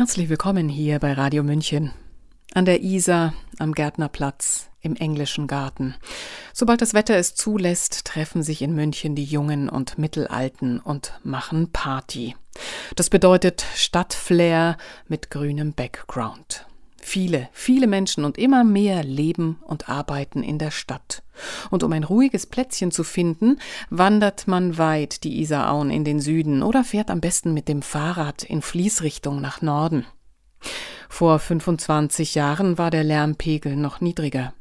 Herzlich willkommen hier bei Radio München. An der Isar, am Gärtnerplatz, im englischen Garten. Sobald das Wetter es zulässt, treffen sich in München die Jungen und Mittelalten und machen Party. Das bedeutet Stadtflair mit grünem Background. Viele, viele Menschen und immer mehr leben und arbeiten in der Stadt. Und um ein ruhiges Plätzchen zu finden, wandert man weit die Isarauen in den Süden oder fährt am besten mit dem Fahrrad in Fließrichtung nach Norden. Vor 25 Jahren war der Lärmpegel noch niedriger.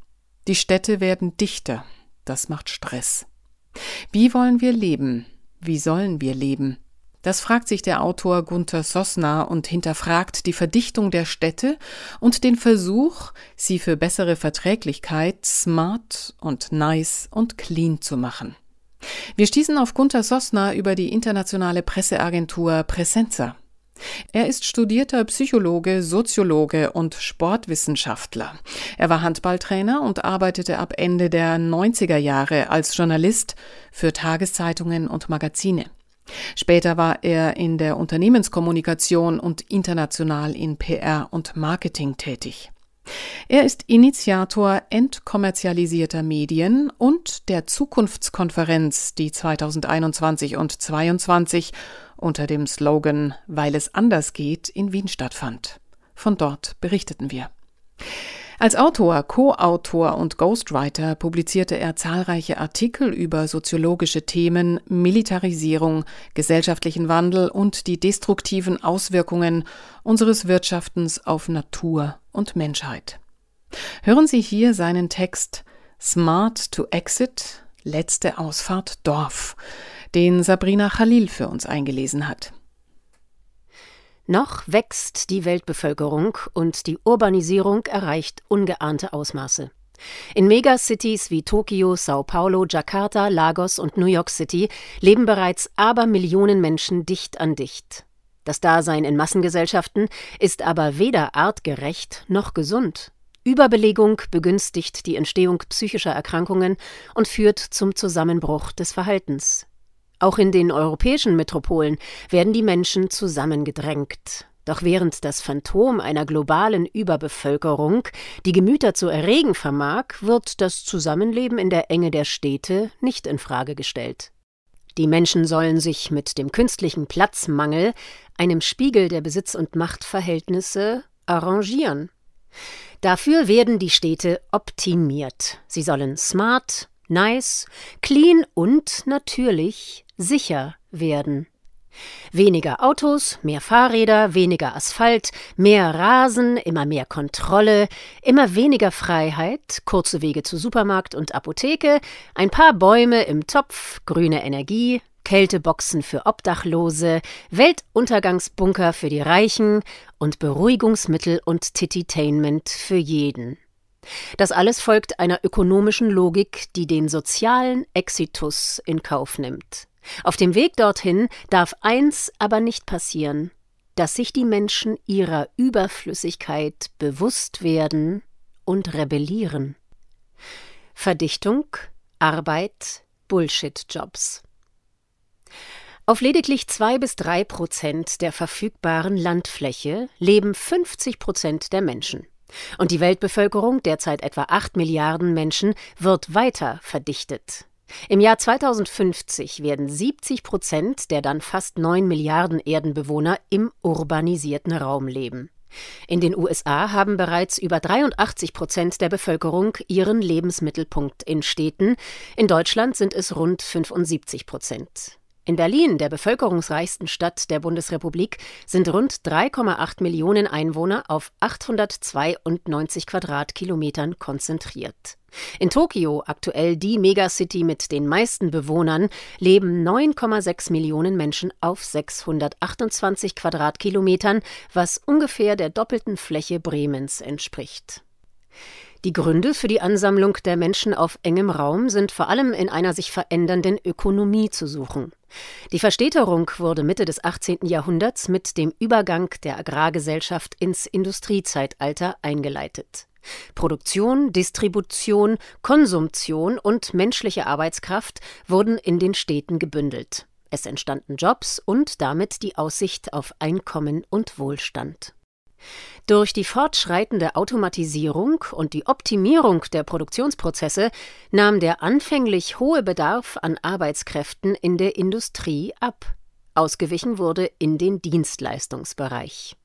Die Städte werden dichter. Das macht Stress. Wie wollen wir leben? Wie sollen wir leben? Das fragt sich der Autor Gunther Sosna und hinterfragt die Verdichtung der Städte und den Versuch, sie für bessere Verträglichkeit smart und nice und clean zu machen. Wir stießen auf Gunther Sosna über die internationale Presseagentur Presenza. Er ist studierter Psychologe, Soziologe und Sportwissenschaftler. Er war Handballtrainer und arbeitete ab Ende der 90er Jahre als Journalist für Tageszeitungen und Magazine. Später war er in der Unternehmenskommunikation und international in PR und Marketing tätig. Er ist Initiator entkommerzialisierter Medien und der Zukunftskonferenz, die 2021 und 2022 unter dem Slogan Weil es anders geht in Wien stattfand. Von dort berichteten wir. Als Autor, Co-Autor und Ghostwriter publizierte er zahlreiche Artikel über soziologische Themen, Militarisierung, gesellschaftlichen Wandel und die destruktiven Auswirkungen unseres Wirtschaftens auf Natur und Menschheit. Hören Sie hier seinen Text Smart to Exit, letzte Ausfahrt Dorf, den Sabrina Khalil für uns eingelesen hat. Noch wächst die Weltbevölkerung und die Urbanisierung erreicht ungeahnte Ausmaße. In Megacities wie Tokio, Sao Paulo, Jakarta, Lagos und New York City leben bereits Abermillionen Menschen dicht an dicht. Das Dasein in Massengesellschaften ist aber weder artgerecht noch gesund. Überbelegung begünstigt die Entstehung psychischer Erkrankungen und führt zum Zusammenbruch des Verhaltens. Auch in den europäischen Metropolen werden die Menschen zusammengedrängt. Doch während das Phantom einer globalen Überbevölkerung die Gemüter zu erregen vermag, wird das Zusammenleben in der Enge der Städte nicht in Frage gestellt. Die Menschen sollen sich mit dem künstlichen Platzmangel, einem Spiegel der Besitz- und Machtverhältnisse, arrangieren. Dafür werden die Städte optimiert. Sie sollen smart, nice, clean und natürlich sicher werden. Weniger Autos, mehr Fahrräder, weniger Asphalt, mehr Rasen, immer mehr Kontrolle, immer weniger Freiheit, kurze Wege zu Supermarkt und Apotheke, ein paar Bäume im Topf, grüne Energie, Kälteboxen für Obdachlose, Weltuntergangsbunker für die Reichen und Beruhigungsmittel und Tititainment für jeden. Das alles folgt einer ökonomischen Logik, die den sozialen Exitus in Kauf nimmt. Auf dem Weg dorthin darf eins aber nicht passieren, dass sich die Menschen ihrer Überflüssigkeit bewusst werden und rebellieren. Verdichtung, Arbeit, Bullshit-Jobs. Auf lediglich zwei bis drei Prozent der verfügbaren Landfläche leben 50 Prozent der Menschen. Und die Weltbevölkerung, derzeit etwa acht Milliarden Menschen, wird weiter verdichtet. Im Jahr 2050 werden 70 Prozent der dann fast 9 Milliarden Erdenbewohner im urbanisierten Raum leben. In den USA haben bereits über 83 Prozent der Bevölkerung ihren Lebensmittelpunkt in Städten, in Deutschland sind es rund 75 Prozent. In Berlin, der bevölkerungsreichsten Stadt der Bundesrepublik, sind rund 3,8 Millionen Einwohner auf 892 Quadratkilometern konzentriert. In Tokio, aktuell die Megacity mit den meisten Bewohnern, leben 9,6 Millionen Menschen auf 628 Quadratkilometern, was ungefähr der doppelten Fläche Bremens entspricht. Die Gründe für die Ansammlung der Menschen auf engem Raum sind vor allem in einer sich verändernden Ökonomie zu suchen. Die Verstädterung wurde Mitte des 18. Jahrhunderts mit dem Übergang der Agrargesellschaft ins Industriezeitalter eingeleitet. Produktion, Distribution, Konsumtion und menschliche Arbeitskraft wurden in den Städten gebündelt. Es entstanden Jobs und damit die Aussicht auf Einkommen und Wohlstand. Durch die fortschreitende Automatisierung und die Optimierung der Produktionsprozesse nahm der anfänglich hohe Bedarf an Arbeitskräften in der Industrie ab. Ausgewichen wurde in den Dienstleistungsbereich.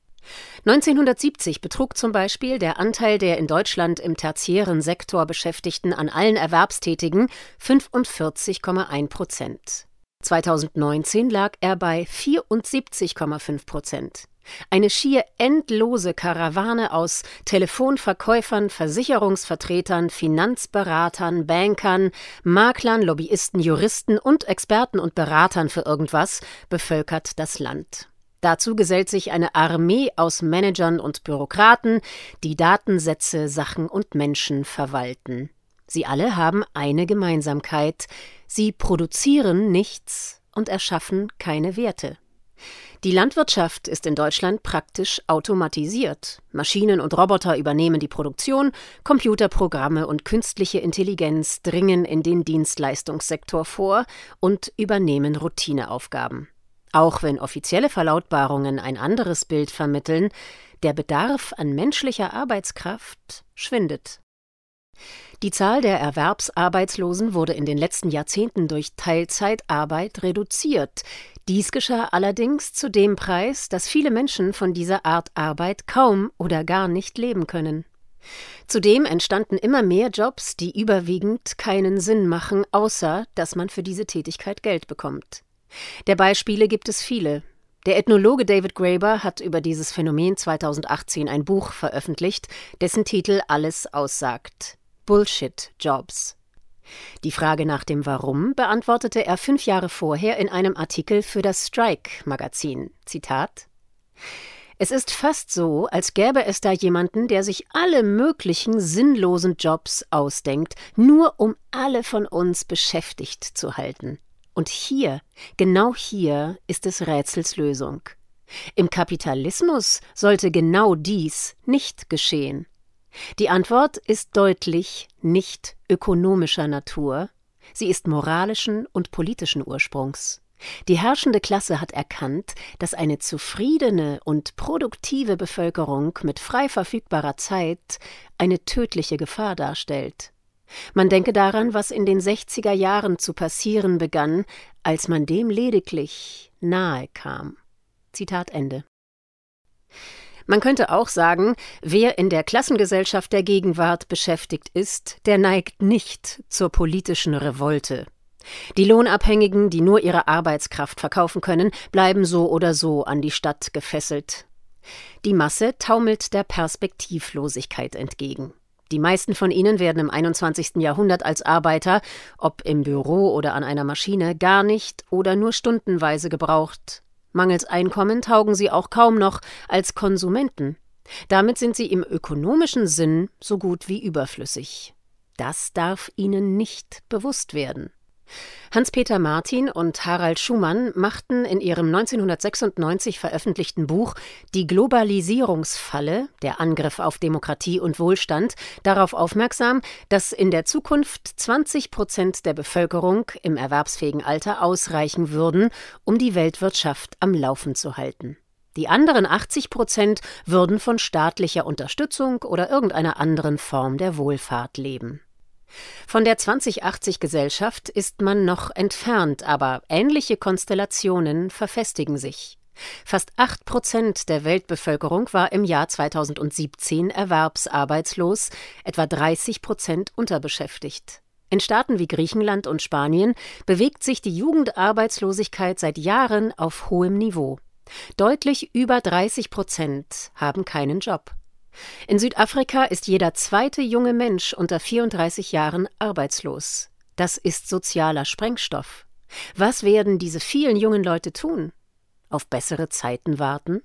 1970 betrug zum Beispiel der Anteil der in Deutschland im tertiären Sektor Beschäftigten an allen Erwerbstätigen 45,1 Prozent. 2019 lag er bei 74,5 Prozent. Eine schier endlose Karawane aus Telefonverkäufern, Versicherungsvertretern, Finanzberatern, Bankern, Maklern, Lobbyisten, Juristen und Experten und Beratern für irgendwas bevölkert das Land. Dazu gesellt sich eine Armee aus Managern und Bürokraten, die Datensätze, Sachen und Menschen verwalten. Sie alle haben eine Gemeinsamkeit sie produzieren nichts und erschaffen keine Werte. Die Landwirtschaft ist in Deutschland praktisch automatisiert. Maschinen und Roboter übernehmen die Produktion, Computerprogramme und künstliche Intelligenz dringen in den Dienstleistungssektor vor und übernehmen Routineaufgaben. Auch wenn offizielle Verlautbarungen ein anderes Bild vermitteln, der Bedarf an menschlicher Arbeitskraft schwindet. Die Zahl der Erwerbsarbeitslosen wurde in den letzten Jahrzehnten durch Teilzeitarbeit reduziert. Dies geschah allerdings zu dem Preis, dass viele Menschen von dieser Art Arbeit kaum oder gar nicht leben können. Zudem entstanden immer mehr Jobs, die überwiegend keinen Sinn machen, außer dass man für diese Tätigkeit Geld bekommt. Der Beispiele gibt es viele. Der Ethnologe David Graeber hat über dieses Phänomen 2018 ein Buch veröffentlicht, dessen Titel alles aussagt. Bullshit-Jobs. Die Frage nach dem Warum beantwortete er fünf Jahre vorher in einem Artikel für das Strike-Magazin. Zitat: Es ist fast so, als gäbe es da jemanden, der sich alle möglichen sinnlosen Jobs ausdenkt, nur um alle von uns beschäftigt zu halten. Und hier, genau hier, ist es Rätsels Lösung. Im Kapitalismus sollte genau dies nicht geschehen. Die Antwort ist deutlich nicht ökonomischer Natur, sie ist moralischen und politischen Ursprungs. Die herrschende Klasse hat erkannt, dass eine zufriedene und produktive Bevölkerung mit frei verfügbarer Zeit eine tödliche Gefahr darstellt. Man denke daran, was in den 60er Jahren zu passieren begann, als man dem lediglich nahe kam. Zitat Ende. Man könnte auch sagen, wer in der Klassengesellschaft der Gegenwart beschäftigt ist, der neigt nicht zur politischen Revolte. Die Lohnabhängigen, die nur ihre Arbeitskraft verkaufen können, bleiben so oder so an die Stadt gefesselt. Die Masse taumelt der Perspektivlosigkeit entgegen. Die meisten von ihnen werden im 21. Jahrhundert als Arbeiter, ob im Büro oder an einer Maschine, gar nicht oder nur stundenweise gebraucht. Mangels Einkommen taugen sie auch kaum noch als Konsumenten. Damit sind sie im ökonomischen Sinn so gut wie überflüssig. Das darf ihnen nicht bewusst werden. Hans-Peter Martin und Harald Schumann machten in ihrem 1996 veröffentlichten Buch Die Globalisierungsfalle, der Angriff auf Demokratie und Wohlstand, darauf aufmerksam, dass in der Zukunft 20 Prozent der Bevölkerung im erwerbsfähigen Alter ausreichen würden, um die Weltwirtschaft am Laufen zu halten. Die anderen 80 Prozent würden von staatlicher Unterstützung oder irgendeiner anderen Form der Wohlfahrt leben. Von der 2080-Gesellschaft ist man noch entfernt, aber ähnliche Konstellationen verfestigen sich. Fast acht Prozent der Weltbevölkerung war im Jahr 2017 erwerbsarbeitslos, etwa 30 Prozent unterbeschäftigt. In Staaten wie Griechenland und Spanien bewegt sich die Jugendarbeitslosigkeit seit Jahren auf hohem Niveau. Deutlich über 30 Prozent haben keinen Job. In Südafrika ist jeder zweite junge Mensch unter 34 Jahren arbeitslos. Das ist sozialer Sprengstoff. Was werden diese vielen jungen Leute tun? Auf bessere Zeiten warten?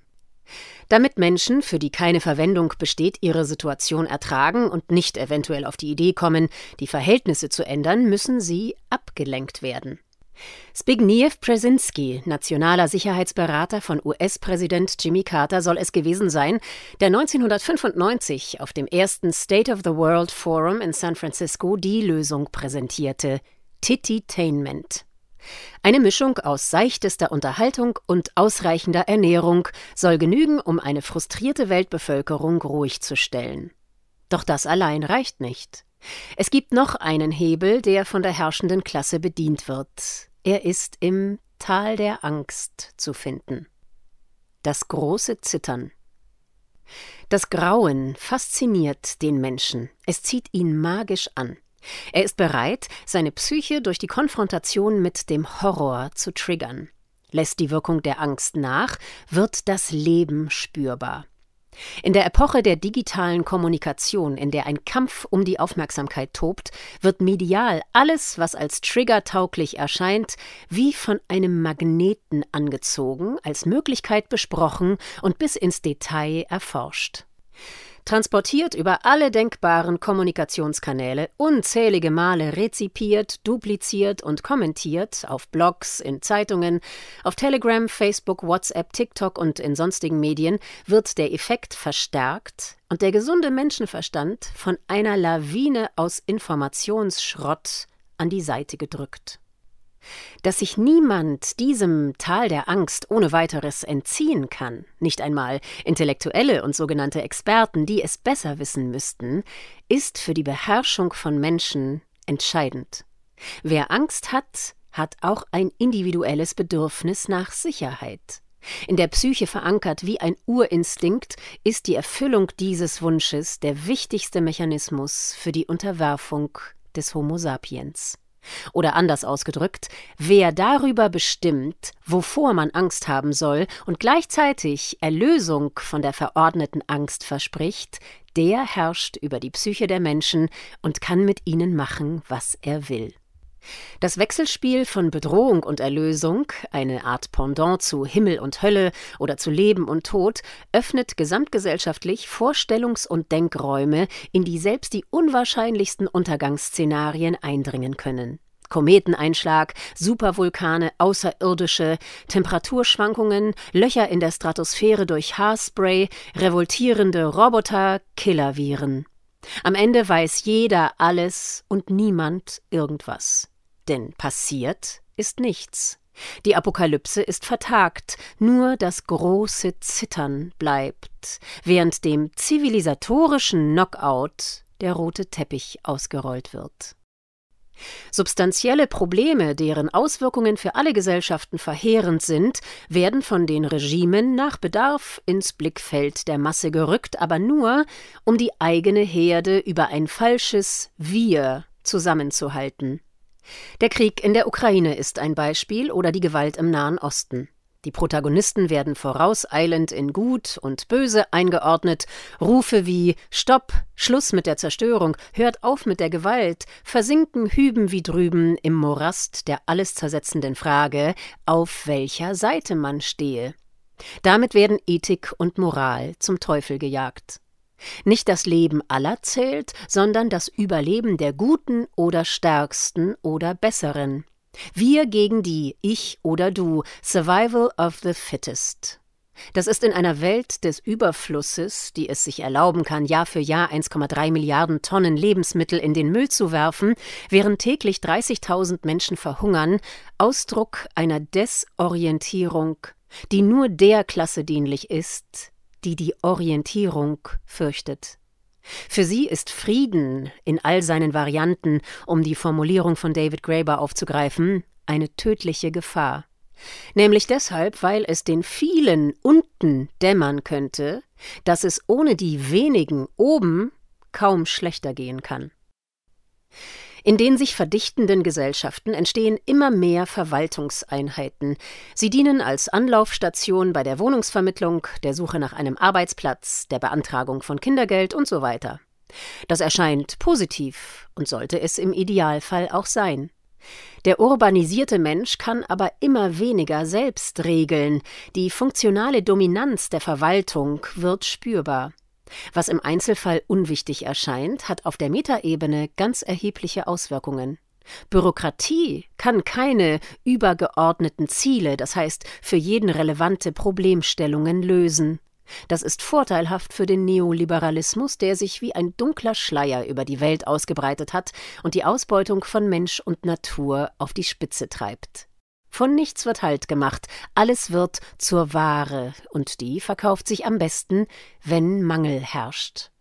Damit Menschen, für die keine Verwendung besteht, ihre Situation ertragen und nicht eventuell auf die Idee kommen, die Verhältnisse zu ändern, müssen sie abgelenkt werden. Zbigniew Brzezinski, nationaler Sicherheitsberater von US-Präsident Jimmy Carter, soll es gewesen sein, der 1995 auf dem ersten State of the World Forum in San Francisco die Lösung präsentierte: Tititainment. Eine Mischung aus seichtester Unterhaltung und ausreichender Ernährung soll genügen, um eine frustrierte Weltbevölkerung ruhig zu stellen. Doch das allein reicht nicht. Es gibt noch einen Hebel, der von der herrschenden Klasse bedient wird. Er ist im Tal der Angst zu finden. Das große Zittern. Das Grauen fasziniert den Menschen, es zieht ihn magisch an. Er ist bereit, seine Psyche durch die Konfrontation mit dem Horror zu triggern. Lässt die Wirkung der Angst nach, wird das Leben spürbar. In der Epoche der digitalen Kommunikation, in der ein Kampf um die Aufmerksamkeit tobt, wird medial alles, was als Trigger tauglich erscheint, wie von einem Magneten angezogen, als Möglichkeit besprochen und bis ins Detail erforscht transportiert über alle denkbaren Kommunikationskanäle, unzählige Male rezipiert, dupliziert und kommentiert auf Blogs, in Zeitungen, auf Telegram, Facebook, WhatsApp, TikTok und in sonstigen Medien, wird der Effekt verstärkt und der gesunde Menschenverstand von einer Lawine aus Informationsschrott an die Seite gedrückt. Dass sich niemand diesem Tal der Angst ohne weiteres entziehen kann, nicht einmal Intellektuelle und sogenannte Experten, die es besser wissen müssten, ist für die Beherrschung von Menschen entscheidend. Wer Angst hat, hat auch ein individuelles Bedürfnis nach Sicherheit. In der Psyche verankert wie ein Urinstinkt ist die Erfüllung dieses Wunsches der wichtigste Mechanismus für die Unterwerfung des Homo sapiens. Oder anders ausgedrückt, wer darüber bestimmt, wovor man Angst haben soll und gleichzeitig Erlösung von der verordneten Angst verspricht, der herrscht über die Psyche der Menschen und kann mit ihnen machen, was er will. Das Wechselspiel von Bedrohung und Erlösung, eine Art Pendant zu Himmel und Hölle oder zu Leben und Tod, öffnet gesamtgesellschaftlich Vorstellungs- und Denkräume, in die selbst die unwahrscheinlichsten Untergangsszenarien eindringen können. Kometeneinschlag, Supervulkane, Außerirdische, Temperaturschwankungen, Löcher in der Stratosphäre durch Haarspray, revoltierende Roboter, Killerviren. Am Ende weiß jeder alles und niemand irgendwas. Denn passiert ist nichts. Die Apokalypse ist vertagt, nur das große Zittern bleibt, während dem zivilisatorischen Knockout der rote Teppich ausgerollt wird. Substanzielle Probleme, deren Auswirkungen für alle Gesellschaften verheerend sind, werden von den Regimen nach Bedarf ins Blickfeld der Masse gerückt, aber nur, um die eigene Herde über ein falsches Wir zusammenzuhalten. Der Krieg in der Ukraine ist ein Beispiel oder die Gewalt im Nahen Osten. Die Protagonisten werden vorauseilend in Gut und Böse eingeordnet. Rufe wie Stopp, Schluss mit der Zerstörung, hört auf mit der Gewalt, versinken hüben wie drüben im Morast der alles zersetzenden Frage, auf welcher Seite man stehe. Damit werden Ethik und Moral zum Teufel gejagt. Nicht das Leben aller zählt, sondern das Überleben der Guten oder Stärksten oder Besseren. Wir gegen die Ich oder Du, Survival of the Fittest. Das ist in einer Welt des Überflusses, die es sich erlauben kann, Jahr für Jahr 1,3 Milliarden Tonnen Lebensmittel in den Müll zu werfen, während täglich 30.000 Menschen verhungern, Ausdruck einer Desorientierung, die nur der Klasse dienlich ist, die die Orientierung fürchtet. Für sie ist Frieden in all seinen Varianten, um die Formulierung von David Graeber aufzugreifen, eine tödliche Gefahr. Nämlich deshalb, weil es den vielen unten dämmern könnte, dass es ohne die wenigen oben kaum schlechter gehen kann. In den sich verdichtenden Gesellschaften entstehen immer mehr Verwaltungseinheiten. Sie dienen als Anlaufstation bei der Wohnungsvermittlung, der Suche nach einem Arbeitsplatz, der Beantragung von Kindergeld und so weiter. Das erscheint positiv und sollte es im Idealfall auch sein. Der urbanisierte Mensch kann aber immer weniger selbst regeln, die funktionale Dominanz der Verwaltung wird spürbar. Was im Einzelfall unwichtig erscheint, hat auf der Metaebene ganz erhebliche Auswirkungen. Bürokratie kann keine übergeordneten Ziele, das heißt für jeden relevante Problemstellungen lösen. Das ist vorteilhaft für den Neoliberalismus, der sich wie ein dunkler Schleier über die Welt ausgebreitet hat und die Ausbeutung von Mensch und Natur auf die Spitze treibt. Von nichts wird Halt gemacht, alles wird zur Ware, und die verkauft sich am besten, wenn Mangel herrscht.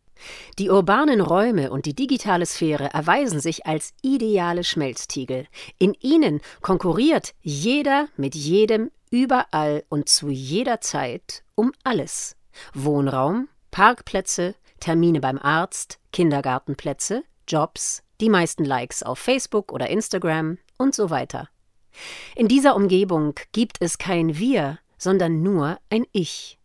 Die urbanen Räume und die digitale Sphäre erweisen sich als ideale Schmelztiegel. In ihnen konkurriert jeder mit jedem überall und zu jeder Zeit um alles. Wohnraum, Parkplätze, Termine beim Arzt, Kindergartenplätze, Jobs, die meisten Likes auf Facebook oder Instagram und so weiter. In dieser Umgebung gibt es kein Wir, sondern nur ein Ich.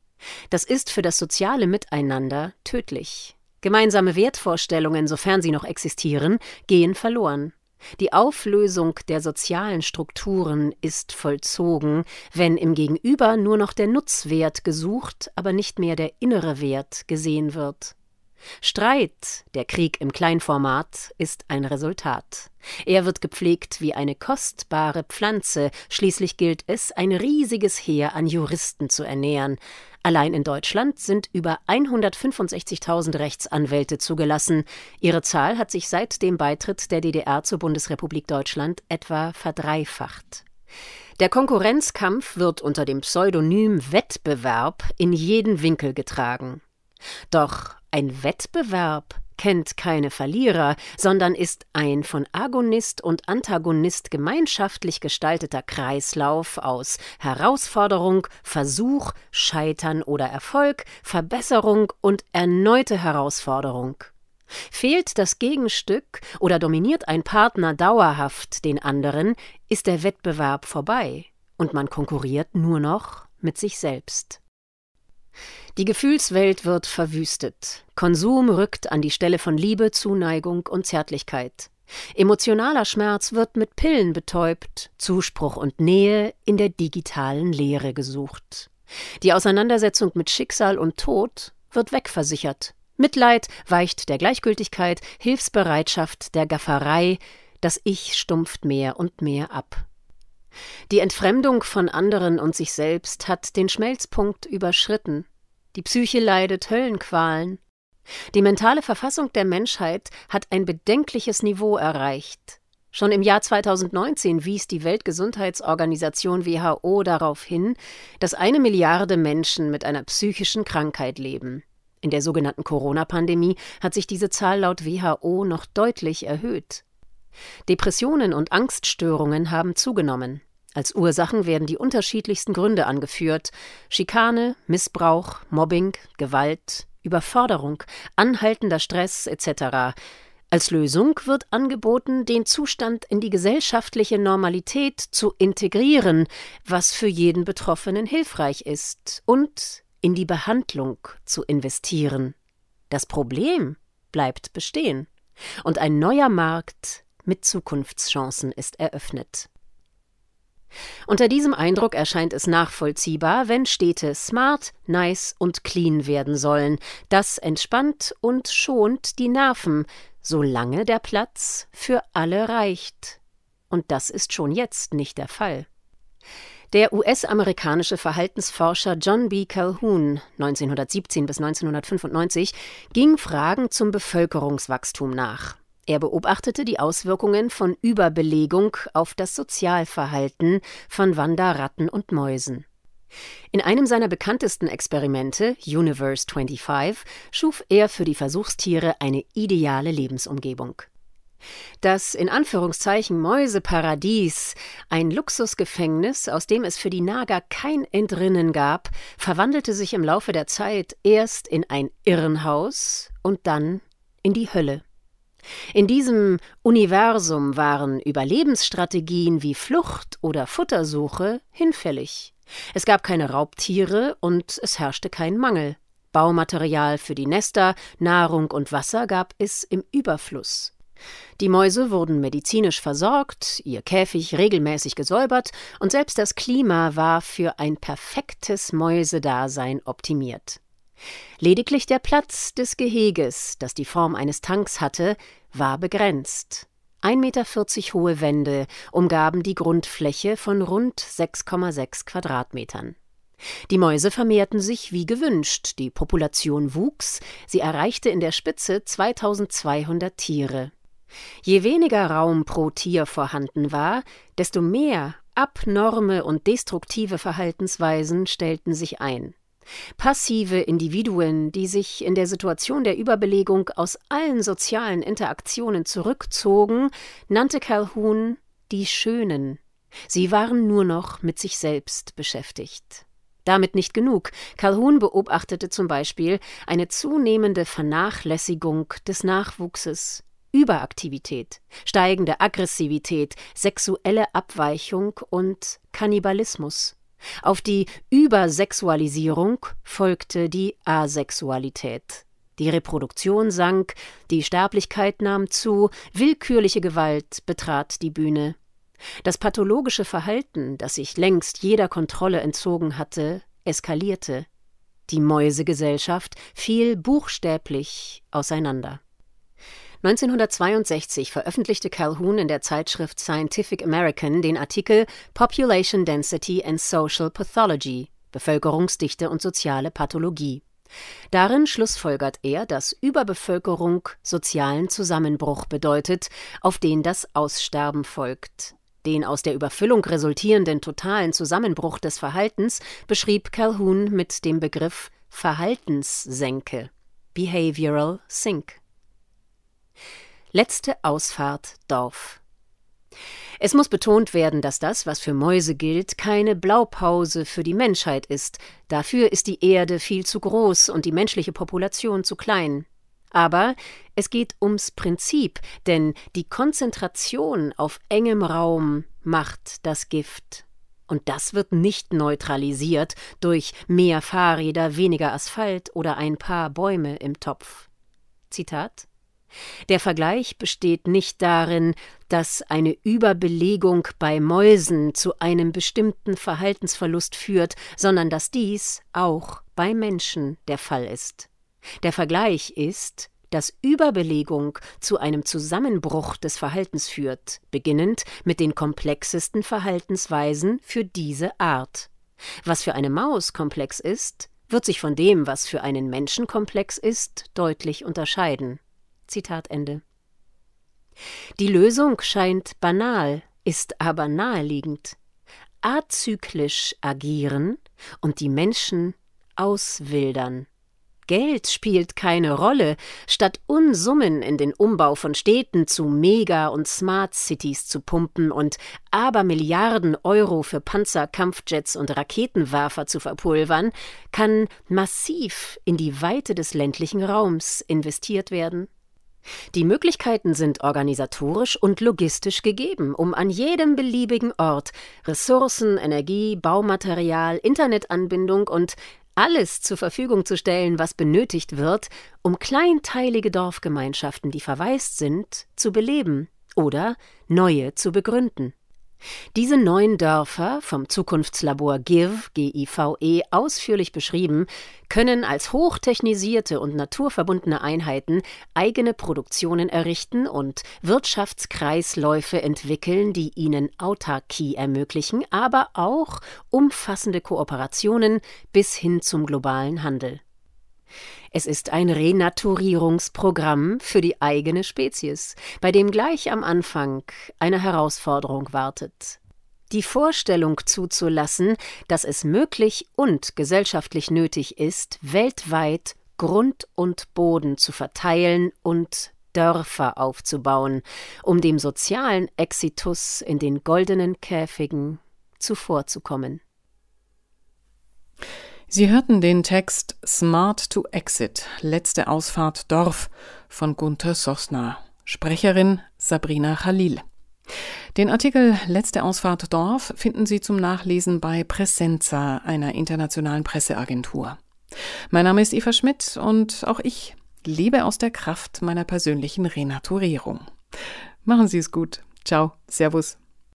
Das ist für das soziale Miteinander tödlich. Gemeinsame Wertvorstellungen, sofern sie noch existieren, gehen verloren. Die Auflösung der sozialen Strukturen ist vollzogen, wenn im Gegenüber nur noch der Nutzwert gesucht, aber nicht mehr der innere Wert gesehen wird. Streit, der Krieg im Kleinformat, ist ein Resultat. Er wird gepflegt wie eine kostbare Pflanze, schließlich gilt es, ein riesiges Heer an Juristen zu ernähren. Allein in Deutschland sind über 165.000 Rechtsanwälte zugelassen. Ihre Zahl hat sich seit dem Beitritt der DDR zur Bundesrepublik Deutschland etwa verdreifacht. Der Konkurrenzkampf wird unter dem Pseudonym Wettbewerb in jeden Winkel getragen. Doch ein Wettbewerb kennt keine Verlierer, sondern ist ein von Agonist und Antagonist gemeinschaftlich gestalteter Kreislauf aus Herausforderung, Versuch, Scheitern oder Erfolg, Verbesserung und erneute Herausforderung. Fehlt das Gegenstück oder dominiert ein Partner dauerhaft den anderen, ist der Wettbewerb vorbei und man konkurriert nur noch mit sich selbst. Die Gefühlswelt wird verwüstet. Konsum rückt an die Stelle von Liebe, Zuneigung und Zärtlichkeit. Emotionaler Schmerz wird mit Pillen betäubt, Zuspruch und Nähe in der digitalen Leere gesucht. Die Auseinandersetzung mit Schicksal und Tod wird wegversichert. Mitleid weicht der Gleichgültigkeit, Hilfsbereitschaft der Gafferei, das Ich stumpft mehr und mehr ab. Die Entfremdung von anderen und sich selbst hat den Schmelzpunkt überschritten. Die Psyche leidet Höllenqualen. Die mentale Verfassung der Menschheit hat ein bedenkliches Niveau erreicht. Schon im Jahr 2019 wies die Weltgesundheitsorganisation WHO darauf hin, dass eine Milliarde Menschen mit einer psychischen Krankheit leben. In der sogenannten Corona-Pandemie hat sich diese Zahl laut WHO noch deutlich erhöht. Depressionen und Angststörungen haben zugenommen. Als Ursachen werden die unterschiedlichsten Gründe angeführt Schikane, Missbrauch, Mobbing, Gewalt, Überforderung, anhaltender Stress etc. Als Lösung wird angeboten, den Zustand in die gesellschaftliche Normalität zu integrieren, was für jeden Betroffenen hilfreich ist, und in die Behandlung zu investieren. Das Problem bleibt bestehen, und ein neuer Markt mit Zukunftschancen ist eröffnet. Unter diesem Eindruck erscheint es nachvollziehbar, wenn Städte smart, nice und clean werden sollen. Das entspannt und schont die Nerven, solange der Platz für alle reicht. Und das ist schon jetzt nicht der Fall. Der US-amerikanische Verhaltensforscher John B. Calhoun 1917 bis 1995 ging Fragen zum Bevölkerungswachstum nach. Er beobachtete die Auswirkungen von Überbelegung auf das Sozialverhalten von Wanderratten und Mäusen. In einem seiner bekanntesten Experimente, Universe 25, schuf er für die Versuchstiere eine ideale Lebensumgebung. Das in Anführungszeichen Mäuseparadies, ein Luxusgefängnis, aus dem es für die Nager kein Entrinnen gab, verwandelte sich im Laufe der Zeit erst in ein Irrenhaus und dann in die Hölle. In diesem Universum waren Überlebensstrategien wie Flucht oder Futtersuche hinfällig. Es gab keine Raubtiere und es herrschte kein Mangel. Baumaterial für die Nester, Nahrung und Wasser gab es im Überfluss. Die Mäuse wurden medizinisch versorgt, ihr Käfig regelmäßig gesäubert und selbst das Klima war für ein perfektes Mäusedasein optimiert. Lediglich der Platz des Geheges, das die Form eines Tanks hatte, war begrenzt. 1,40 Meter hohe Wände umgaben die Grundfläche von rund 6,6 Quadratmetern. Die Mäuse vermehrten sich wie gewünscht, die Population wuchs, sie erreichte in der Spitze 2200 Tiere. Je weniger Raum pro Tier vorhanden war, desto mehr abnorme und destruktive Verhaltensweisen stellten sich ein. Passive Individuen, die sich in der Situation der Überbelegung aus allen sozialen Interaktionen zurückzogen, nannte Calhoun die Schönen. Sie waren nur noch mit sich selbst beschäftigt. Damit nicht genug. Calhoun beobachtete zum Beispiel eine zunehmende Vernachlässigung des Nachwuchses, Überaktivität, steigende Aggressivität, sexuelle Abweichung und Kannibalismus. Auf die Übersexualisierung folgte die Asexualität. Die Reproduktion sank, die Sterblichkeit nahm zu, willkürliche Gewalt betrat die Bühne. Das pathologische Verhalten, das sich längst jeder Kontrolle entzogen hatte, eskalierte. Die Mäusegesellschaft fiel buchstäblich auseinander. 1962 veröffentlichte Calhoun in der Zeitschrift Scientific American den Artikel Population Density and Social Pathology Bevölkerungsdichte und soziale Pathologie. Darin schlussfolgert er, dass Überbevölkerung sozialen Zusammenbruch bedeutet, auf den das Aussterben folgt. Den aus der Überfüllung resultierenden totalen Zusammenbruch des Verhaltens beschrieb Calhoun mit dem Begriff Verhaltenssenke Behavioral Sink. Letzte Ausfahrt Dorf. Es muss betont werden, dass das, was für Mäuse gilt, keine Blaupause für die Menschheit ist. Dafür ist die Erde viel zu groß und die menschliche Population zu klein. Aber es geht ums Prinzip, denn die Konzentration auf engem Raum macht das Gift. Und das wird nicht neutralisiert durch mehr Fahrräder, weniger Asphalt oder ein paar Bäume im Topf. Zitat der Vergleich besteht nicht darin, dass eine Überbelegung bei Mäusen zu einem bestimmten Verhaltensverlust führt, sondern dass dies auch bei Menschen der Fall ist. Der Vergleich ist, dass Überbelegung zu einem Zusammenbruch des Verhaltens führt, beginnend mit den komplexesten Verhaltensweisen für diese Art. Was für eine Maus komplex ist, wird sich von dem, was für einen Menschen komplex ist, deutlich unterscheiden. Zitat Ende. Die Lösung scheint banal, ist aber naheliegend. Azyklisch agieren und die Menschen auswildern. Geld spielt keine Rolle, statt Unsummen in den Umbau von Städten zu Mega- und Smart Cities zu pumpen und Abermilliarden Euro für Panzer, Kampfjets und Raketenwerfer zu verpulvern, kann massiv in die Weite des ländlichen Raums investiert werden. Die Möglichkeiten sind organisatorisch und logistisch gegeben, um an jedem beliebigen Ort Ressourcen, Energie, Baumaterial, Internetanbindung und alles zur Verfügung zu stellen, was benötigt wird, um kleinteilige Dorfgemeinschaften, die verwaist sind, zu beleben oder neue zu begründen. Diese neun Dörfer, vom Zukunftslabor GIV, GIVE, ausführlich beschrieben, können als hochtechnisierte und naturverbundene Einheiten eigene Produktionen errichten und Wirtschaftskreisläufe entwickeln, die ihnen Autarkie ermöglichen, aber auch umfassende Kooperationen bis hin zum globalen Handel. Es ist ein Renaturierungsprogramm für die eigene Spezies, bei dem gleich am Anfang eine Herausforderung wartet. Die Vorstellung zuzulassen, dass es möglich und gesellschaftlich nötig ist, weltweit Grund und Boden zu verteilen und Dörfer aufzubauen, um dem sozialen Exitus in den goldenen Käfigen zuvorzukommen. Sie hörten den Text Smart to Exit, letzte Ausfahrt Dorf von Gunther Sosna, Sprecherin Sabrina Khalil. Den Artikel Letzte Ausfahrt Dorf finden Sie zum Nachlesen bei Presenza, einer internationalen Presseagentur. Mein Name ist Eva Schmidt und auch ich lebe aus der Kraft meiner persönlichen Renaturierung. Machen Sie es gut. Ciao. Servus.